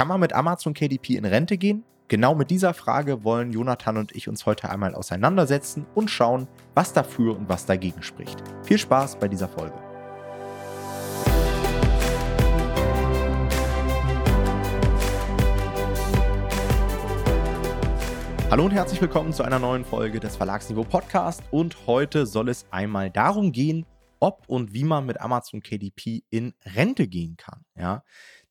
Kann man mit Amazon KDP in Rente gehen? Genau mit dieser Frage wollen Jonathan und ich uns heute einmal auseinandersetzen und schauen, was dafür und was dagegen spricht. Viel Spaß bei dieser Folge. Hallo und herzlich willkommen zu einer neuen Folge des Verlagsniveau Podcast und heute soll es einmal darum gehen, ob und wie man mit Amazon KDP in Rente gehen kann. Ja,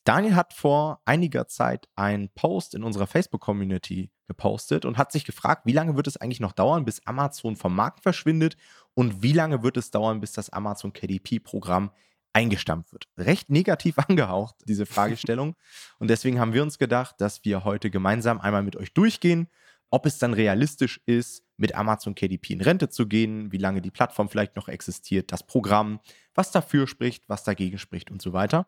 Daniel hat vor einiger Zeit einen Post in unserer Facebook-Community gepostet und hat sich gefragt, wie lange wird es eigentlich noch dauern, bis Amazon vom Markt verschwindet und wie lange wird es dauern, bis das Amazon KDP-Programm eingestampft wird. Recht negativ angehaucht, diese Fragestellung. und deswegen haben wir uns gedacht, dass wir heute gemeinsam einmal mit euch durchgehen, ob es dann realistisch ist, mit Amazon KDP in Rente zu gehen, wie lange die Plattform vielleicht noch existiert, das Programm, was dafür spricht, was dagegen spricht und so weiter.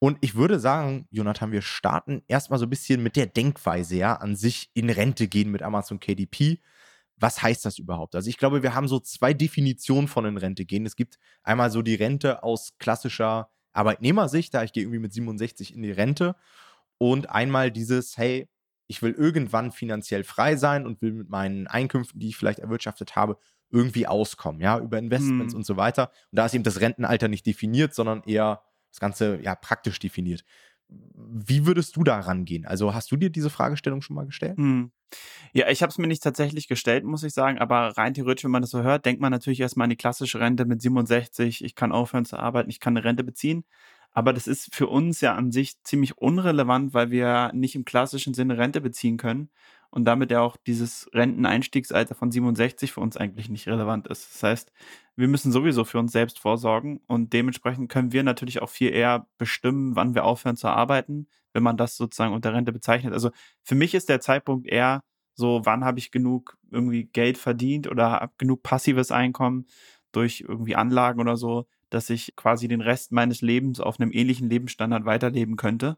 Und ich würde sagen, Jonathan, wir starten erstmal so ein bisschen mit der Denkweise, ja, an sich in Rente gehen mit Amazon KDP. Was heißt das überhaupt? Also ich glaube, wir haben so zwei Definitionen von in Rente gehen. Es gibt einmal so die Rente aus klassischer Arbeitnehmersicht, da ich gehe irgendwie mit 67 in die Rente. Und einmal dieses, hey, ich will irgendwann finanziell frei sein und will mit meinen Einkünften, die ich vielleicht erwirtschaftet habe, irgendwie auskommen, ja, über Investments hm. und so weiter. Und da ist eben das Rentenalter nicht definiert, sondern eher das Ganze ja praktisch definiert. Wie würdest du da rangehen? Also hast du dir diese Fragestellung schon mal gestellt? Hm. Ja, ich habe es mir nicht tatsächlich gestellt, muss ich sagen, aber rein theoretisch, wenn man das so hört, denkt man natürlich erstmal an die klassische Rente mit 67, ich kann aufhören zu arbeiten, ich kann eine Rente beziehen. Aber das ist für uns ja an sich ziemlich unrelevant, weil wir nicht im klassischen Sinne Rente beziehen können und damit ja auch dieses Renteneinstiegsalter von 67 für uns eigentlich nicht relevant ist. Das heißt, wir müssen sowieso für uns selbst vorsorgen und dementsprechend können wir natürlich auch viel eher bestimmen, wann wir aufhören zu arbeiten, wenn man das sozusagen unter Rente bezeichnet. Also für mich ist der Zeitpunkt eher so, wann habe ich genug irgendwie Geld verdient oder habe genug passives Einkommen durch irgendwie Anlagen oder so, dass ich quasi den Rest meines Lebens auf einem ähnlichen Lebensstandard weiterleben könnte,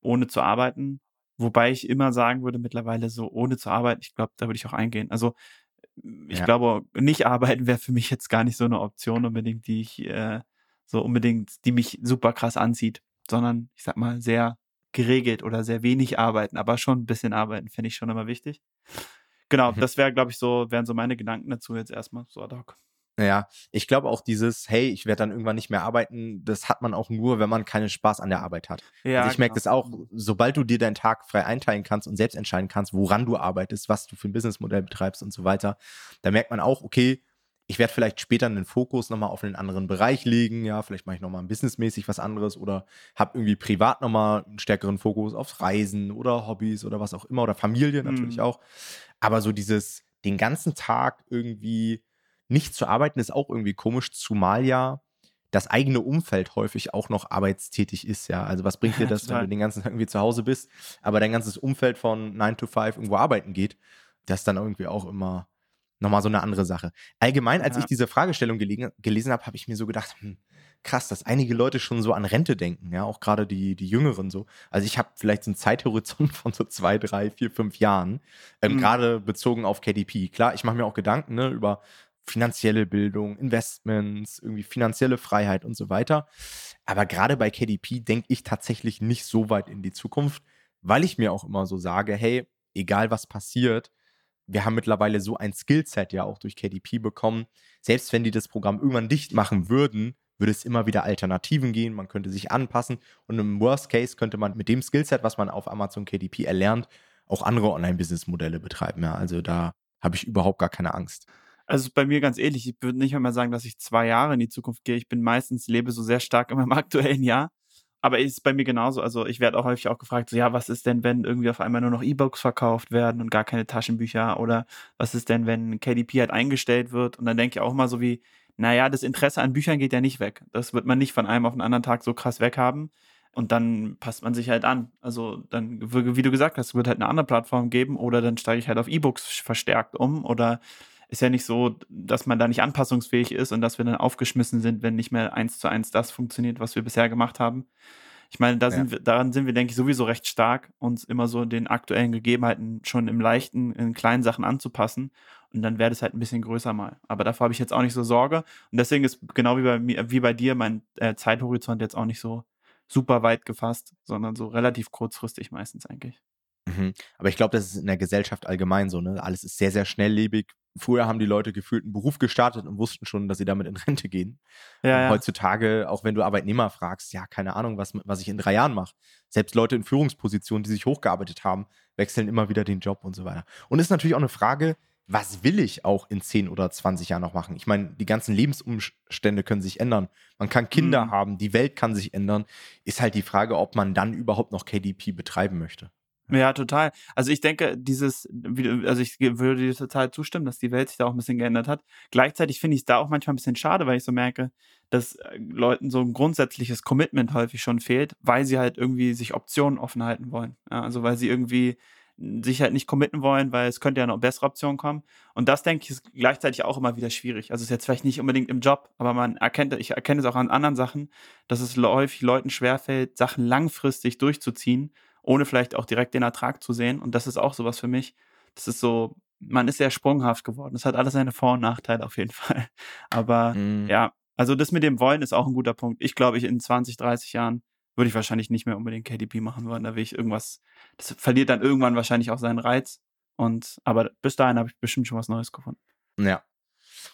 ohne zu arbeiten Wobei ich immer sagen würde, mittlerweile so ohne zu arbeiten, ich glaube, da würde ich auch eingehen. Also ich ja. glaube, nicht arbeiten wäre für mich jetzt gar nicht so eine Option unbedingt, die ich äh, so unbedingt, die mich super krass anzieht, sondern ich sag mal sehr geregelt oder sehr wenig arbeiten, aber schon ein bisschen arbeiten, finde ich schon immer wichtig. Genau, mhm. das wäre, glaube ich, so, wären so meine Gedanken dazu jetzt erstmal so ad hoc. Ja, ich glaube auch dieses, hey, ich werde dann irgendwann nicht mehr arbeiten, das hat man auch nur, wenn man keinen Spaß an der Arbeit hat. Ja, also ich merke genau. das auch, sobald du dir deinen Tag frei einteilen kannst und selbst entscheiden kannst, woran du arbeitest, was du für ein Businessmodell betreibst und so weiter, da merkt man auch, okay, ich werde vielleicht später einen Fokus nochmal auf einen anderen Bereich legen, ja, vielleicht mache ich nochmal businessmäßig was anderes oder habe irgendwie privat nochmal einen stärkeren Fokus aufs Reisen oder Hobbys oder was auch immer oder Familie natürlich mhm. auch. Aber so dieses, den ganzen Tag irgendwie nicht zu arbeiten ist auch irgendwie komisch, zumal ja das eigene Umfeld häufig auch noch arbeitstätig ist, ja. Also was bringt dir das, wenn du den ganzen Tag irgendwie zu Hause bist, aber dein ganzes Umfeld von 9 to 5 irgendwo arbeiten geht? Das ist dann irgendwie auch immer nochmal so eine andere Sache. Allgemein, als ja. ich diese Fragestellung gelegen, gelesen habe, habe ich mir so gedacht, hm, krass, dass einige Leute schon so an Rente denken, ja, auch gerade die, die Jüngeren so. Also ich habe vielleicht so einen Zeithorizont von so zwei, drei, vier, fünf Jahren, ähm, mhm. gerade bezogen auf KDP. Klar, ich mache mir auch Gedanken ne, über finanzielle Bildung, Investments, irgendwie finanzielle Freiheit und so weiter. Aber gerade bei KDP denke ich tatsächlich nicht so weit in die Zukunft, weil ich mir auch immer so sage, hey, egal was passiert, wir haben mittlerweile so ein Skillset ja auch durch KDP bekommen. Selbst wenn die das Programm irgendwann dicht machen würden, würde es immer wieder Alternativen gehen. Man könnte sich anpassen und im Worst Case könnte man mit dem Skillset, was man auf Amazon KDP erlernt, auch andere Online-Business-Modelle betreiben. Ja, also da habe ich überhaupt gar keine Angst. Also bei mir ganz ähnlich. Ich würde nicht einmal sagen, dass ich zwei Jahre in die Zukunft gehe. Ich bin meistens, lebe so sehr stark in meinem aktuellen Jahr. Aber ist bei mir genauso. Also ich werde auch häufig auch gefragt, so ja, was ist denn, wenn irgendwie auf einmal nur noch E-Books verkauft werden und gar keine Taschenbücher? Oder was ist denn, wenn KDP halt eingestellt wird? Und dann denke ich auch immer so wie, naja, das Interesse an Büchern geht ja nicht weg. Das wird man nicht von einem auf den anderen Tag so krass weghaben. Und dann passt man sich halt an. Also dann, wie du gesagt hast, wird halt eine andere Plattform geben oder dann steige ich halt auf E-Books verstärkt um oder ist ja nicht so, dass man da nicht anpassungsfähig ist und dass wir dann aufgeschmissen sind, wenn nicht mehr eins zu eins das funktioniert, was wir bisher gemacht haben. Ich meine, da sind wir, daran sind wir, denke ich, sowieso recht stark, uns immer so den aktuellen Gegebenheiten schon im Leichten, in kleinen Sachen anzupassen. Und dann wäre das halt ein bisschen größer mal. Aber davor habe ich jetzt auch nicht so Sorge. Und deswegen ist genau wie bei mir, wie bei dir mein äh, Zeithorizont jetzt auch nicht so, super weit gefasst, sondern so relativ kurzfristig meistens eigentlich. Mhm. Aber ich glaube, das ist in der Gesellschaft allgemein so, ne? Alles ist sehr, sehr schnelllebig. Früher haben die Leute gefühlt einen Beruf gestartet und wussten schon, dass sie damit in Rente gehen. Ja, ja. Heutzutage, auch wenn du Arbeitnehmer fragst, ja, keine Ahnung, was, was ich in drei Jahren mache. Selbst Leute in Führungspositionen, die sich hochgearbeitet haben, wechseln immer wieder den Job und so weiter. Und ist natürlich auch eine Frage, was will ich auch in 10 oder 20 Jahren noch machen? Ich meine, die ganzen Lebensumstände können sich ändern. Man kann Kinder mhm. haben, die Welt kann sich ändern. Ist halt die Frage, ob man dann überhaupt noch KDP betreiben möchte. Ja, total. Also ich denke, dieses, also ich würde dir total zustimmen, dass die Welt sich da auch ein bisschen geändert hat. Gleichzeitig finde ich es da auch manchmal ein bisschen schade, weil ich so merke, dass äh, Leuten so ein grundsätzliches Commitment häufig schon fehlt, weil sie halt irgendwie sich Optionen offen halten wollen. Ja, also weil sie irgendwie sich halt nicht committen wollen, weil es könnte ja noch bessere Optionen kommen. Und das, denke ich, ist gleichzeitig auch immer wieder schwierig. Also ist jetzt vielleicht nicht unbedingt im Job, aber man erkennt, ich erkenne es auch an anderen Sachen, dass es häufig Leuten schwerfällt, Sachen langfristig durchzuziehen ohne vielleicht auch direkt den Ertrag zu sehen. Und das ist auch sowas für mich. Das ist so, man ist sehr sprunghaft geworden. Das hat alles seine Vor- und Nachteile auf jeden Fall. Aber mhm. ja, also das mit dem Wollen ist auch ein guter Punkt. Ich glaube, ich in 20, 30 Jahren würde ich wahrscheinlich nicht mehr unbedingt KDP machen wollen. Da will ich irgendwas, das verliert dann irgendwann wahrscheinlich auch seinen Reiz. Und aber bis dahin habe ich bestimmt schon was Neues gefunden. Ja.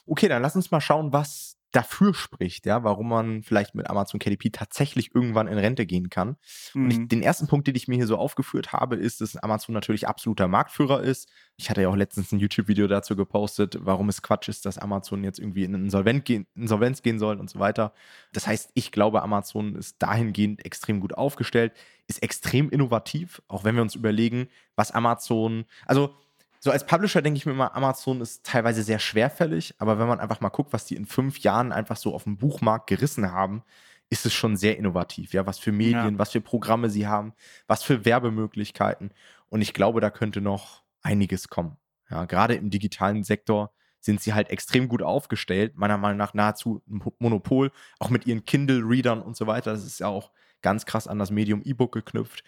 Okay, dann lass uns mal schauen, was dafür spricht, ja, warum man vielleicht mit Amazon KDP tatsächlich irgendwann in Rente gehen kann. Mhm. Und ich, mhm. den ersten Punkt, den ich mir hier so aufgeführt habe, ist, dass Amazon natürlich absoluter Marktführer ist. Ich hatte ja auch letztens ein YouTube-Video dazu gepostet, warum es Quatsch ist, dass Amazon jetzt irgendwie in Insolvenz gehen, Insolvenz gehen soll und so weiter. Das heißt, ich glaube, Amazon ist dahingehend extrem gut aufgestellt, ist extrem innovativ, auch wenn wir uns überlegen, was Amazon, also so als Publisher denke ich mir immer, Amazon ist teilweise sehr schwerfällig, aber wenn man einfach mal guckt, was die in fünf Jahren einfach so auf dem Buchmarkt gerissen haben, ist es schon sehr innovativ. Ja, was für Medien, ja. was für Programme sie haben, was für Werbemöglichkeiten. Und ich glaube, da könnte noch einiges kommen. Ja, gerade im digitalen Sektor sind sie halt extrem gut aufgestellt, meiner Meinung nach nahezu ein Monopol, auch mit ihren Kindle-Readern und so weiter. Das ist ja auch ganz krass an das Medium E-Book geknüpft.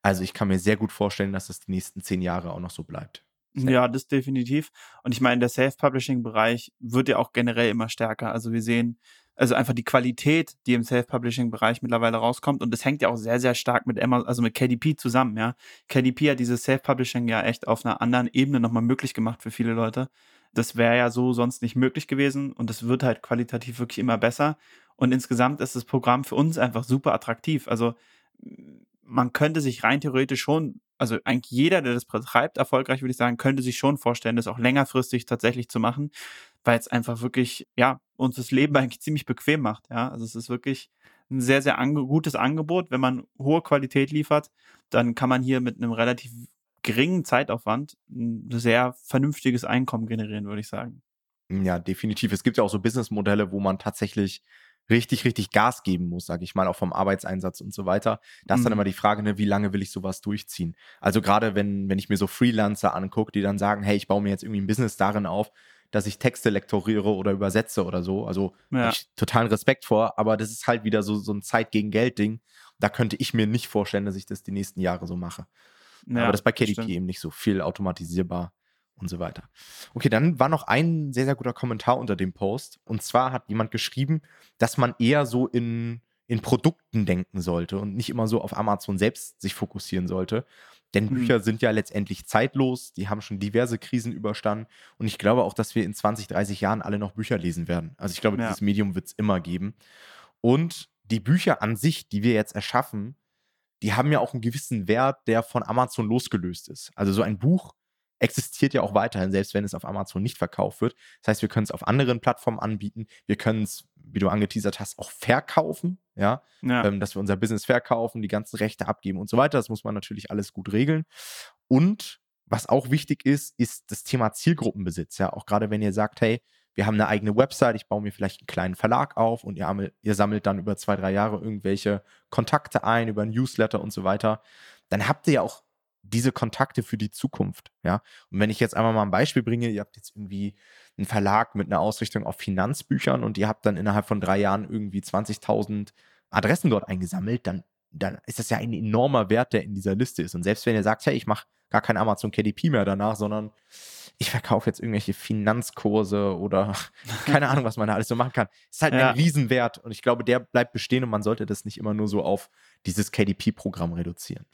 Also ich kann mir sehr gut vorstellen, dass das die nächsten zehn Jahre auch noch so bleibt. Ja, das definitiv. Und ich meine, der Self-Publishing-Bereich wird ja auch generell immer stärker. Also wir sehen, also einfach die Qualität, die im Self-Publishing-Bereich mittlerweile rauskommt. Und das hängt ja auch sehr, sehr stark mit Emma, also mit KDP zusammen, ja. KDP hat dieses Self-Publishing ja echt auf einer anderen Ebene nochmal möglich gemacht für viele Leute. Das wäre ja so sonst nicht möglich gewesen und das wird halt qualitativ wirklich immer besser. Und insgesamt ist das Programm für uns einfach super attraktiv. Also man könnte sich rein theoretisch schon also eigentlich jeder, der das betreibt, erfolgreich, würde ich sagen, könnte sich schon vorstellen, das auch längerfristig tatsächlich zu machen, weil es einfach wirklich, ja, uns das Leben eigentlich ziemlich bequem macht. Ja, also es ist wirklich ein sehr, sehr ange gutes Angebot. Wenn man hohe Qualität liefert, dann kann man hier mit einem relativ geringen Zeitaufwand ein sehr vernünftiges Einkommen generieren, würde ich sagen. Ja, definitiv. Es gibt ja auch so Businessmodelle, wo man tatsächlich richtig, richtig Gas geben muss, sage ich mal, auch vom Arbeitseinsatz und so weiter. Da ist mhm. dann immer die Frage, ne, wie lange will ich sowas durchziehen? Also gerade wenn, wenn ich mir so Freelancer angucke, die dann sagen, hey, ich baue mir jetzt irgendwie ein Business darin auf, dass ich Texte lektoriere oder übersetze oder so. Also ja. ich totalen Respekt vor, aber das ist halt wieder so, so ein Zeit gegen Geld-Ding. Da könnte ich mir nicht vorstellen, dass ich das die nächsten Jahre so mache. Ja, aber das ist bei KDP eben nicht so viel automatisierbar und so weiter. Okay, dann war noch ein sehr, sehr guter Kommentar unter dem Post. Und zwar hat jemand geschrieben, dass man eher so in, in Produkten denken sollte und nicht immer so auf Amazon selbst sich fokussieren sollte. Denn mhm. Bücher sind ja letztendlich zeitlos, die haben schon diverse Krisen überstanden. Und ich glaube auch, dass wir in 20, 30 Jahren alle noch Bücher lesen werden. Also ich glaube, ja. dieses Medium wird es immer geben. Und die Bücher an sich, die wir jetzt erschaffen, die haben ja auch einen gewissen Wert, der von Amazon losgelöst ist. Also so ein Buch existiert ja auch weiterhin, selbst wenn es auf Amazon nicht verkauft wird. Das heißt, wir können es auf anderen Plattformen anbieten. Wir können es, wie du angeteasert hast, auch verkaufen, ja, ja. Ähm, dass wir unser Business verkaufen, die ganzen Rechte abgeben und so weiter. Das muss man natürlich alles gut regeln. Und was auch wichtig ist, ist das Thema Zielgruppenbesitz. Ja, auch gerade wenn ihr sagt, hey, wir haben eine eigene Website, ich baue mir vielleicht einen kleinen Verlag auf und ihr, ihr sammelt dann über zwei, drei Jahre irgendwelche Kontakte ein, über Newsletter und so weiter, dann habt ihr ja auch diese Kontakte für die Zukunft. Ja, und wenn ich jetzt einmal mal ein Beispiel bringe, ihr habt jetzt irgendwie einen Verlag mit einer Ausrichtung auf Finanzbüchern und ihr habt dann innerhalb von drei Jahren irgendwie 20.000 Adressen dort eingesammelt, dann, dann ist das ja ein enormer Wert, der in dieser Liste ist. Und selbst wenn ihr sagt, hey, ich mache gar kein Amazon KDP mehr danach, sondern ich verkaufe jetzt irgendwelche Finanzkurse oder keine Ahnung, was man da alles so machen kann. Ist halt ja. ein Riesenwert und ich glaube, der bleibt bestehen und man sollte das nicht immer nur so auf dieses KDP-Programm reduzieren.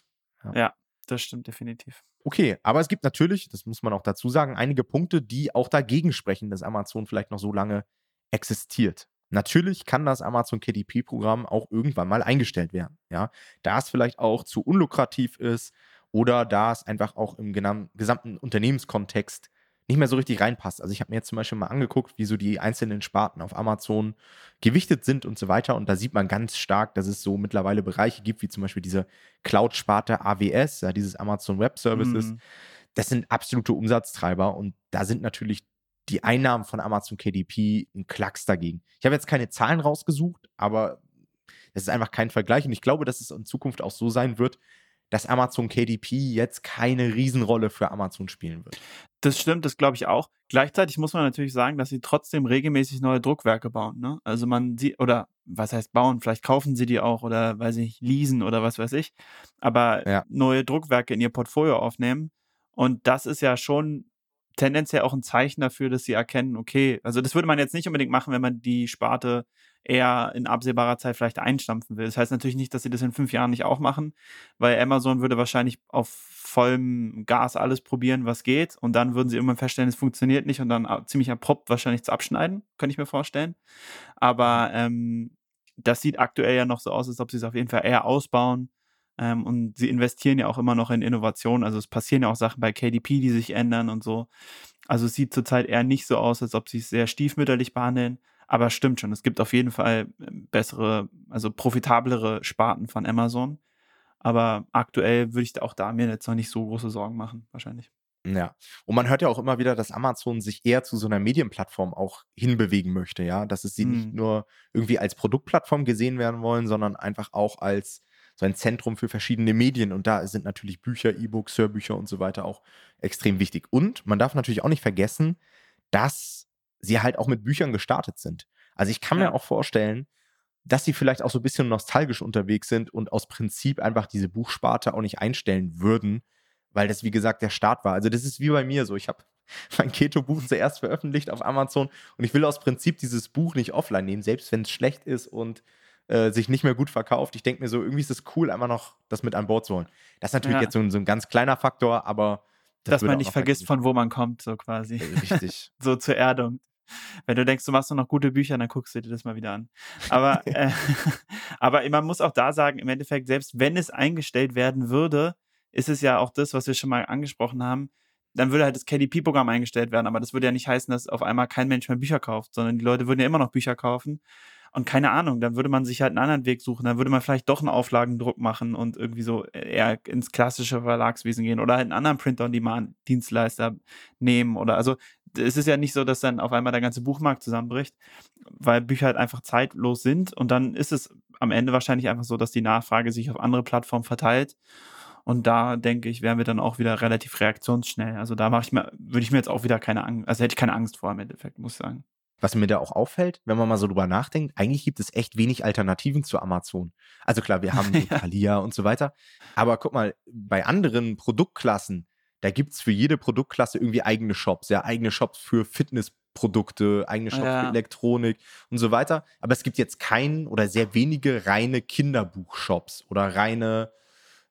Ja. ja, das stimmt definitiv. Okay, aber es gibt natürlich, das muss man auch dazu sagen, einige Punkte, die auch dagegen sprechen, dass Amazon vielleicht noch so lange existiert. Natürlich kann das Amazon KDP-Programm auch irgendwann mal eingestellt werden. Ja, da es vielleicht auch zu unlukrativ ist oder da es einfach auch im gesamten Unternehmenskontext nicht mehr so richtig reinpasst. Also ich habe mir jetzt zum Beispiel mal angeguckt, wie so die einzelnen Sparten auf Amazon gewichtet sind und so weiter. Und da sieht man ganz stark, dass es so mittlerweile Bereiche gibt, wie zum Beispiel diese Cloud-Sparte AWS, ja, dieses Amazon Web Services. Mhm. Das sind absolute Umsatztreiber und da sind natürlich die Einnahmen von Amazon KDP ein Klacks dagegen. Ich habe jetzt keine Zahlen rausgesucht, aber es ist einfach kein Vergleich. Und ich glaube, dass es in Zukunft auch so sein wird, dass Amazon KDP jetzt keine Riesenrolle für Amazon spielen wird. Das stimmt, das glaube ich auch. Gleichzeitig muss man natürlich sagen, dass sie trotzdem regelmäßig neue Druckwerke bauen. Ne? Also man sieht, oder was heißt bauen, vielleicht kaufen sie die auch oder weiß ich, leasen oder was weiß ich, aber ja. neue Druckwerke in ihr Portfolio aufnehmen. Und das ist ja schon tendenziell auch ein Zeichen dafür, dass sie erkennen, okay, also das würde man jetzt nicht unbedingt machen, wenn man die Sparte eher in absehbarer Zeit vielleicht einstampfen will. Das heißt natürlich nicht, dass sie das in fünf Jahren nicht auch machen, weil Amazon würde wahrscheinlich auf vollem Gas alles probieren, was geht. Und dann würden sie irgendwann feststellen, es funktioniert nicht und dann ziemlich abrupt wahrscheinlich zu abschneiden, könnte ich mir vorstellen. Aber mhm. ähm, das sieht aktuell ja noch so aus, als ob sie es auf jeden Fall eher ausbauen. Ähm, und sie investieren ja auch immer noch in Innovation. Also es passieren ja auch Sachen bei KDP, die sich ändern und so. Also es sieht zurzeit eher nicht so aus, als ob sie es sehr stiefmütterlich behandeln. Aber stimmt schon, es gibt auf jeden Fall ähm, bessere, also profitablere Sparten von Amazon. Aber aktuell würde ich auch da mir jetzt noch nicht so große Sorgen machen, wahrscheinlich. Ja. Und man hört ja auch immer wieder, dass Amazon sich eher zu so einer Medienplattform auch hinbewegen möchte, ja. Dass es sie mhm. nicht nur irgendwie als Produktplattform gesehen werden wollen, sondern einfach auch als so ein Zentrum für verschiedene Medien. Und da sind natürlich Bücher, E-Books, Hörbücher und so weiter auch extrem wichtig. Und man darf natürlich auch nicht vergessen, dass sie halt auch mit Büchern gestartet sind. Also ich kann ja. mir auch vorstellen, dass sie vielleicht auch so ein bisschen nostalgisch unterwegs sind und aus Prinzip einfach diese Buchsparte auch nicht einstellen würden, weil das, wie gesagt, der Start war. Also das ist wie bei mir so. Ich habe mein Keto-Buch zuerst veröffentlicht auf Amazon und ich will aus Prinzip dieses Buch nicht offline nehmen, selbst wenn es schlecht ist und äh, sich nicht mehr gut verkauft. Ich denke mir so, irgendwie ist es cool, einfach noch das mit an Bord zu holen. Das ist natürlich ja. jetzt so ein, so ein ganz kleiner Faktor, aber das Dass man nicht vergisst, von wo man kommt, so quasi. Richtig. so zur Erdung. Wenn du denkst, du machst noch gute Bücher, dann guckst du dir das mal wieder an. Aber, äh, aber man muss auch da sagen, im Endeffekt, selbst wenn es eingestellt werden würde, ist es ja auch das, was wir schon mal angesprochen haben. Dann würde halt das KDP-Programm eingestellt werden, aber das würde ja nicht heißen, dass auf einmal kein Mensch mehr Bücher kauft, sondern die Leute würden ja immer noch Bücher kaufen. Und keine Ahnung, dann würde man sich halt einen anderen Weg suchen. Dann würde man vielleicht doch einen Auflagendruck machen und irgendwie so eher ins klassische Verlagswesen gehen oder halt einen anderen Print-on-Demand-Dienstleister nehmen. Oder also es ist ja nicht so, dass dann auf einmal der ganze Buchmarkt zusammenbricht, weil Bücher halt einfach zeitlos sind. Und dann ist es am Ende wahrscheinlich einfach so, dass die Nachfrage sich auf andere Plattformen verteilt. Und da denke ich, wären wir dann auch wieder relativ reaktionsschnell. Also da mache ich mir, würde ich mir jetzt auch wieder keine Angst, also hätte ich keine Angst vor im Endeffekt, muss ich sagen. Was mir da auch auffällt, wenn man mal so drüber nachdenkt, eigentlich gibt es echt wenig Alternativen zu Amazon. Also klar, wir haben Thalia und so weiter. Aber guck mal, bei anderen Produktklassen, da gibt es für jede Produktklasse irgendwie eigene Shops, ja, eigene Shops für Fitnessprodukte, eigene Shops ja. für Elektronik und so weiter. Aber es gibt jetzt keinen oder sehr wenige reine Kinderbuchshops oder reine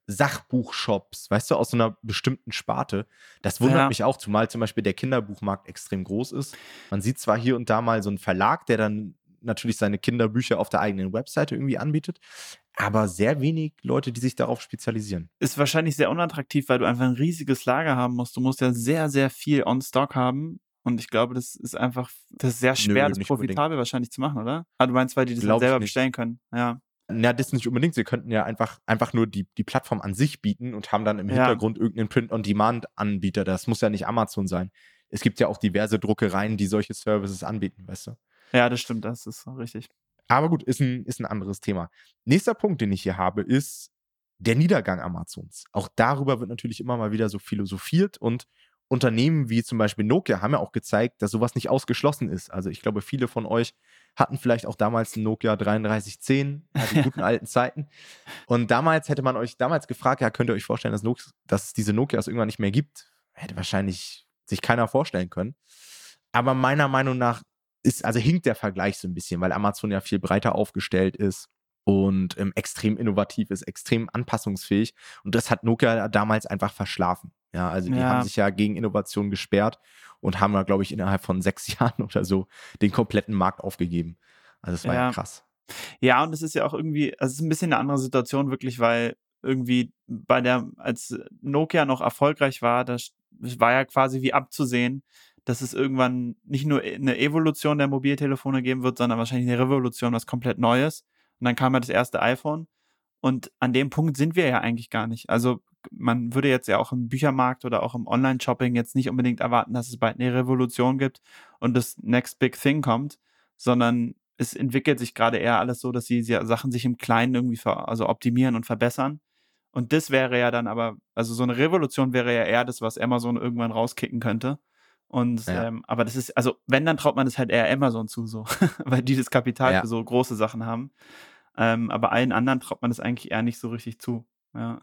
Sachbuchshops, weißt du, aus so einer bestimmten Sparte. Das wundert ja. mich auch, zumal zum Beispiel der Kinderbuchmarkt extrem groß ist. Man sieht zwar hier und da mal so einen Verlag, der dann natürlich seine Kinderbücher auf der eigenen Webseite irgendwie anbietet, aber sehr wenig Leute, die sich darauf spezialisieren. Ist wahrscheinlich sehr unattraktiv, weil du einfach ein riesiges Lager haben musst. Du musst ja sehr, sehr viel on Stock haben. Und ich glaube, das ist einfach, das ist sehr schwer, Nö, das profitabel unbedingt. wahrscheinlich zu machen, oder? Ah, du meinst, weil die das selber bestellen können. Ja. Ja, das nicht unbedingt. Sie könnten ja einfach, einfach nur die, die Plattform an sich bieten und haben dann im ja. Hintergrund irgendeinen Print-on-Demand-Anbieter. Das muss ja nicht Amazon sein. Es gibt ja auch diverse Druckereien, die solche Services anbieten, weißt du? Ja, das stimmt, das ist richtig. Aber gut, ist ein, ist ein anderes Thema. Nächster Punkt, den ich hier habe, ist der Niedergang Amazons. Auch darüber wird natürlich immer mal wieder so philosophiert und Unternehmen wie zum Beispiel Nokia haben ja auch gezeigt, dass sowas nicht ausgeschlossen ist. Also ich glaube, viele von euch hatten vielleicht auch damals ein Nokia 3310, ja, die guten alten Zeiten. Und damals hätte man euch damals gefragt, ja, könnt ihr euch vorstellen, dass, Nokia, dass es diese Nokias irgendwann nicht mehr gibt? Hätte wahrscheinlich sich keiner vorstellen können. Aber meiner Meinung nach ist, also hinkt der Vergleich so ein bisschen, weil Amazon ja viel breiter aufgestellt ist und ähm, extrem innovativ ist, extrem anpassungsfähig. Und das hat Nokia damals einfach verschlafen. Ja, also die ja. haben sich ja gegen Innovation gesperrt und haben da, glaube ich, innerhalb von sechs Jahren oder so den kompletten Markt aufgegeben. Also das war ja, ja krass. Ja, und es ist ja auch irgendwie, also es ist ein bisschen eine andere Situation wirklich, weil irgendwie bei der, als Nokia noch erfolgreich war, das war ja quasi wie abzusehen, dass es irgendwann nicht nur eine Evolution der Mobiltelefone geben wird, sondern wahrscheinlich eine Revolution, was komplett Neues. Und dann kam ja das erste iPhone. Und an dem Punkt sind wir ja eigentlich gar nicht. Also man würde jetzt ja auch im Büchermarkt oder auch im Online-Shopping jetzt nicht unbedingt erwarten, dass es bald eine Revolution gibt und das Next Big Thing kommt, sondern es entwickelt sich gerade eher alles so, dass die Sachen sich im Kleinen irgendwie also optimieren und verbessern. Und das wäre ja dann aber, also so eine Revolution wäre ja eher das, was Amazon irgendwann rauskicken könnte. Und ja. ähm, aber das ist, also wenn, dann traut man das halt eher Amazon zu, so, weil die das Kapital ja. für so große Sachen haben. Ähm, aber allen anderen traut man das eigentlich eher nicht so richtig zu. Ja.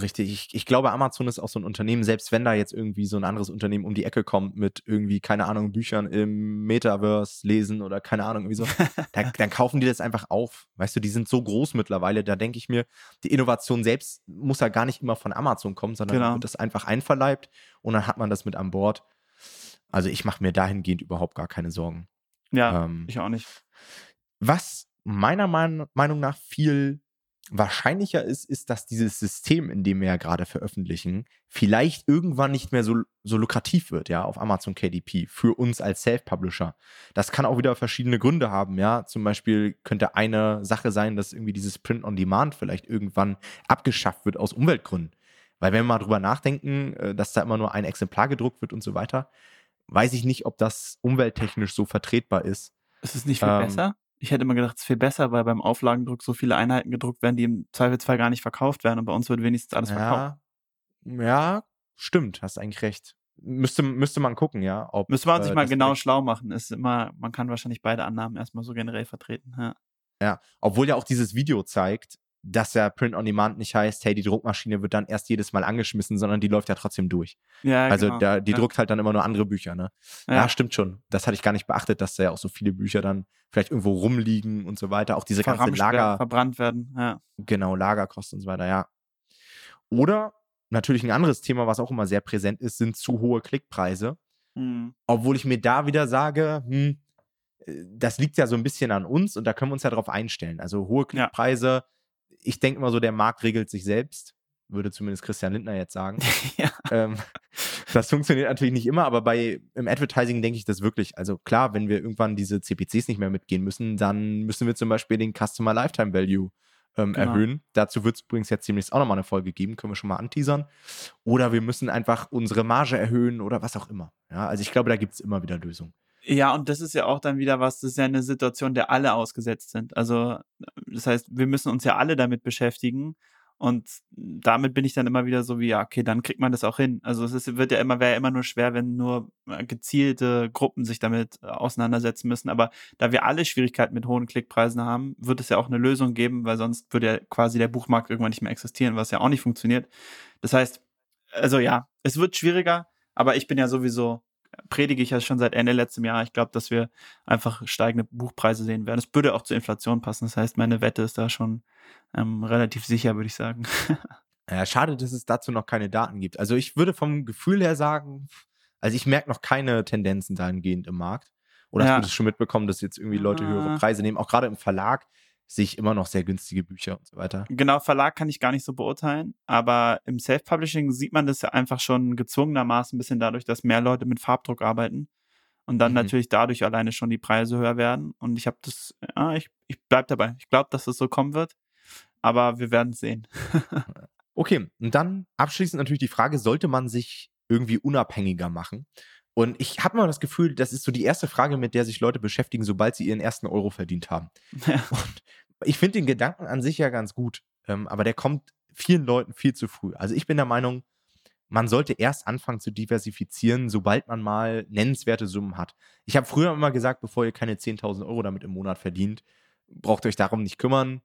Richtig. Ich, ich glaube, Amazon ist auch so ein Unternehmen, selbst wenn da jetzt irgendwie so ein anderes Unternehmen um die Ecke kommt mit irgendwie, keine Ahnung, Büchern im Metaverse lesen oder keine Ahnung, irgendwie so, da, dann kaufen die das einfach auf. Weißt du, die sind so groß mittlerweile, da denke ich mir, die Innovation selbst muss ja gar nicht immer von Amazon kommen, sondern genau. wird das einfach einverleibt und dann hat man das mit an Bord. Also ich mache mir dahingehend überhaupt gar keine Sorgen. Ja, ähm, ich auch nicht. Was meiner Meinung nach viel wahrscheinlicher ist, ist, dass dieses System, in dem wir ja gerade veröffentlichen, vielleicht irgendwann nicht mehr so, so lukrativ wird, ja, auf Amazon KDP für uns als Self-Publisher. Das kann auch wieder verschiedene Gründe haben, ja. Zum Beispiel könnte eine Sache sein, dass irgendwie dieses Print on Demand vielleicht irgendwann abgeschafft wird aus Umweltgründen. Weil wenn wir mal drüber nachdenken, äh, dass da immer nur ein Exemplar gedruckt wird und so weiter, weiß ich nicht, ob das umwelttechnisch so vertretbar ist. Ist es nicht viel ähm, besser? Ich hätte immer gedacht, es ist viel besser, weil beim Auflagendruck so viele Einheiten gedruckt werden, die im Zweifelsfall gar nicht verkauft werden. Und bei uns wird wenigstens alles ja, verkauft. Ja, stimmt, hast eigentlich recht. Müsste, müsste man gucken, ja. Ob, müsste man sich äh, mal genau schlau machen. Ist immer, man kann wahrscheinlich beide Annahmen erstmal so generell vertreten. Ja. ja, obwohl ja auch dieses Video zeigt, dass ja Print on Demand nicht heißt, hey, die Druckmaschine wird dann erst jedes Mal angeschmissen, sondern die läuft ja trotzdem durch. Ja, also genau. da, die ja. druckt halt dann immer nur andere Bücher, ne? Ja. ja. stimmt schon. Das hatte ich gar nicht beachtet, dass da ja auch so viele Bücher dann vielleicht irgendwo rumliegen und so weiter. Auch diese ganze Lager. verbrannt werden, ja. Genau, Lagerkosten und so weiter, ja. Oder natürlich ein anderes Thema, was auch immer sehr präsent ist, sind zu hohe Klickpreise. Mhm. Obwohl ich mir da wieder sage, hm, äh, das liegt ja so ein bisschen an uns und da können wir uns ja drauf einstellen. Also hohe Klickpreise. Ich denke immer so, der Markt regelt sich selbst, würde zumindest Christian Lindner jetzt sagen. ja. ähm, das funktioniert natürlich nicht immer, aber bei im Advertising denke ich das wirklich. Also klar, wenn wir irgendwann diese CPCs nicht mehr mitgehen müssen, dann müssen wir zum Beispiel den Customer Lifetime Value ähm, genau. erhöhen. Dazu wird es übrigens jetzt demnächst auch nochmal eine Folge geben, können wir schon mal anteasern. Oder wir müssen einfach unsere Marge erhöhen oder was auch immer. Ja, also ich glaube, da gibt es immer wieder Lösungen. Ja, und das ist ja auch dann wieder was, das ist ja eine Situation, der alle ausgesetzt sind. Also, das heißt, wir müssen uns ja alle damit beschäftigen. Und damit bin ich dann immer wieder so wie, ja, okay, dann kriegt man das auch hin. Also es ist, wird ja immer, wäre ja immer nur schwer, wenn nur äh, gezielte Gruppen sich damit äh, auseinandersetzen müssen. Aber da wir alle Schwierigkeiten mit hohen Klickpreisen haben, wird es ja auch eine Lösung geben, weil sonst würde ja quasi der Buchmarkt irgendwann nicht mehr existieren, was ja auch nicht funktioniert. Das heißt, also ja, es wird schwieriger, aber ich bin ja sowieso predige ich ja schon seit Ende letztem Jahr. Ich glaube, dass wir einfach steigende Buchpreise sehen werden. Es würde auch zur Inflation passen. Das heißt, meine Wette ist da schon ähm, relativ sicher, würde ich sagen. ja, schade, dass es dazu noch keine Daten gibt. Also ich würde vom Gefühl her sagen, also ich merke noch keine Tendenzen dahingehend im Markt. Oder ja. hast du das schon mitbekommen, dass jetzt irgendwie Leute höhere ah. Preise nehmen? Auch gerade im Verlag sehe ich immer noch sehr günstige Bücher und so weiter. Genau, Verlag kann ich gar nicht so beurteilen, aber im Self-Publishing sieht man das ja einfach schon gezwungenermaßen ein bisschen dadurch, dass mehr Leute mit Farbdruck arbeiten und dann mhm. natürlich dadurch alleine schon die Preise höher werden. Und ich habe das, ja, ich, ich bleib dabei. Ich glaube, dass es das so kommen wird, aber wir werden es sehen. okay, und dann abschließend natürlich die Frage, sollte man sich irgendwie unabhängiger machen? Und ich habe mal das Gefühl, das ist so die erste Frage, mit der sich Leute beschäftigen, sobald sie ihren ersten Euro verdient haben. Ja. Und ich finde den Gedanken an sich ja ganz gut, ähm, aber der kommt vielen Leuten viel zu früh. Also ich bin der Meinung, man sollte erst anfangen zu diversifizieren, sobald man mal nennenswerte Summen hat. Ich habe früher immer gesagt, bevor ihr keine 10.000 Euro damit im Monat verdient, braucht ihr euch darum nicht kümmern.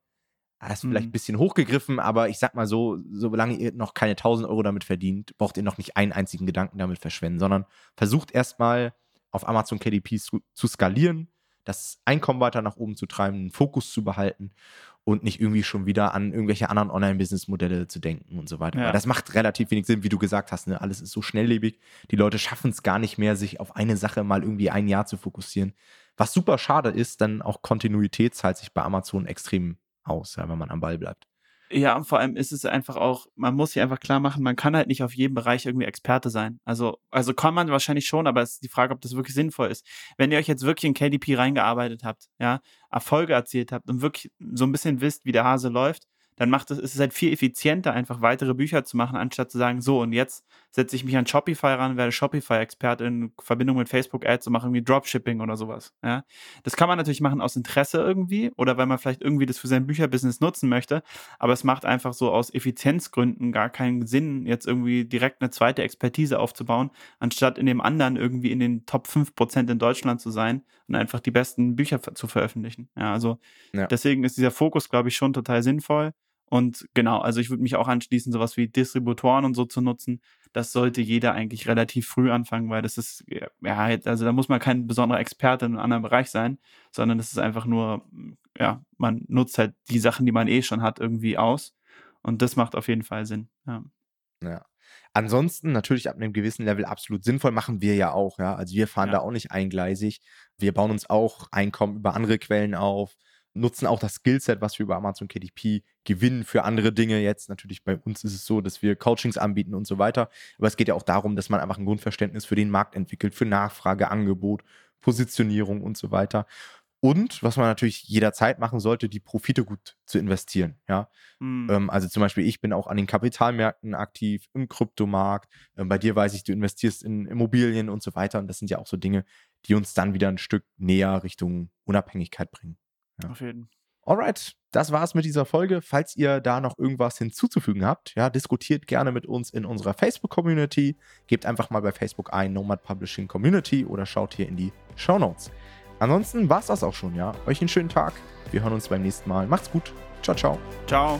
Das ah, ist vielleicht mhm. ein bisschen hochgegriffen, aber ich sag mal so, solange ihr noch keine 1000 Euro damit verdient, braucht ihr noch nicht einen einzigen Gedanken damit verschwenden, sondern versucht erstmal auf Amazon KDP zu, zu skalieren, das Einkommen weiter nach oben zu treiben, einen Fokus zu behalten und nicht irgendwie schon wieder an irgendwelche anderen Online-Business-Modelle zu denken und so weiter. Ja. Weil das macht relativ wenig Sinn, wie du gesagt hast. Ne? Alles ist so schnelllebig. Die Leute schaffen es gar nicht mehr, sich auf eine Sache mal irgendwie ein Jahr zu fokussieren. Was super schade ist, dann auch Kontinuität zahlt sich bei Amazon extrem aus, ja, wenn man am Ball bleibt. Ja, und vor allem ist es einfach auch, man muss sich einfach klar machen, man kann halt nicht auf jedem Bereich irgendwie Experte sein. Also, also kann man wahrscheinlich schon, aber es ist die Frage, ob das wirklich sinnvoll ist. Wenn ihr euch jetzt wirklich in KDP reingearbeitet habt, ja, Erfolge erzielt habt und wirklich so ein bisschen wisst, wie der Hase läuft, dann macht es, ist es halt viel effizienter, einfach weitere Bücher zu machen, anstatt zu sagen, so und jetzt setze ich mich an Shopify ran, werde Shopify-Experte in Verbindung mit Facebook-Ads und mache irgendwie Dropshipping oder sowas. Ja? Das kann man natürlich machen aus Interesse irgendwie oder weil man vielleicht irgendwie das für sein Bücherbusiness nutzen möchte, aber es macht einfach so aus Effizienzgründen gar keinen Sinn, jetzt irgendwie direkt eine zweite Expertise aufzubauen, anstatt in dem anderen irgendwie in den Top 5% in Deutschland zu sein und einfach die besten Bücher zu veröffentlichen. Ja, also ja. deswegen ist dieser Fokus, glaube ich, schon total sinnvoll. Und genau, also ich würde mich auch anschließen, sowas wie Distributoren und so zu nutzen. Das sollte jeder eigentlich relativ früh anfangen, weil das ist, ja, also da muss man kein besonderer Experte in einem anderen Bereich sein, sondern das ist einfach nur, ja, man nutzt halt die Sachen, die man eh schon hat, irgendwie aus. Und das macht auf jeden Fall Sinn. Ja. ja. Ansonsten natürlich ab einem gewissen Level absolut sinnvoll machen wir ja auch, ja. Also wir fahren ja. da auch nicht eingleisig. Wir bauen uns auch Einkommen über andere Quellen auf nutzen auch das Skillset, was wir über Amazon KDP gewinnen für andere Dinge. Jetzt natürlich bei uns ist es so, dass wir Coachings anbieten und so weiter. Aber es geht ja auch darum, dass man einfach ein Grundverständnis für den Markt entwickelt, für Nachfrage, Angebot, Positionierung und so weiter. Und was man natürlich jederzeit machen sollte, die Profite gut zu investieren. Ja, mhm. ähm, also zum Beispiel ich bin auch an den Kapitalmärkten aktiv, im Kryptomarkt. Ähm, bei dir weiß ich, du investierst in Immobilien und so weiter. Und das sind ja auch so Dinge, die uns dann wieder ein Stück näher Richtung Unabhängigkeit bringen. Ja. Auf jeden. Alright, das war's mit dieser Folge. Falls ihr da noch irgendwas hinzuzufügen habt, ja, diskutiert gerne mit uns in unserer Facebook-Community. Gebt einfach mal bei Facebook ein Nomad Publishing Community oder schaut hier in die Show Notes. Ansonsten war's das auch schon, ja. Euch einen schönen Tag. Wir hören uns beim nächsten Mal. Macht's gut. Ciao, ciao. Ciao.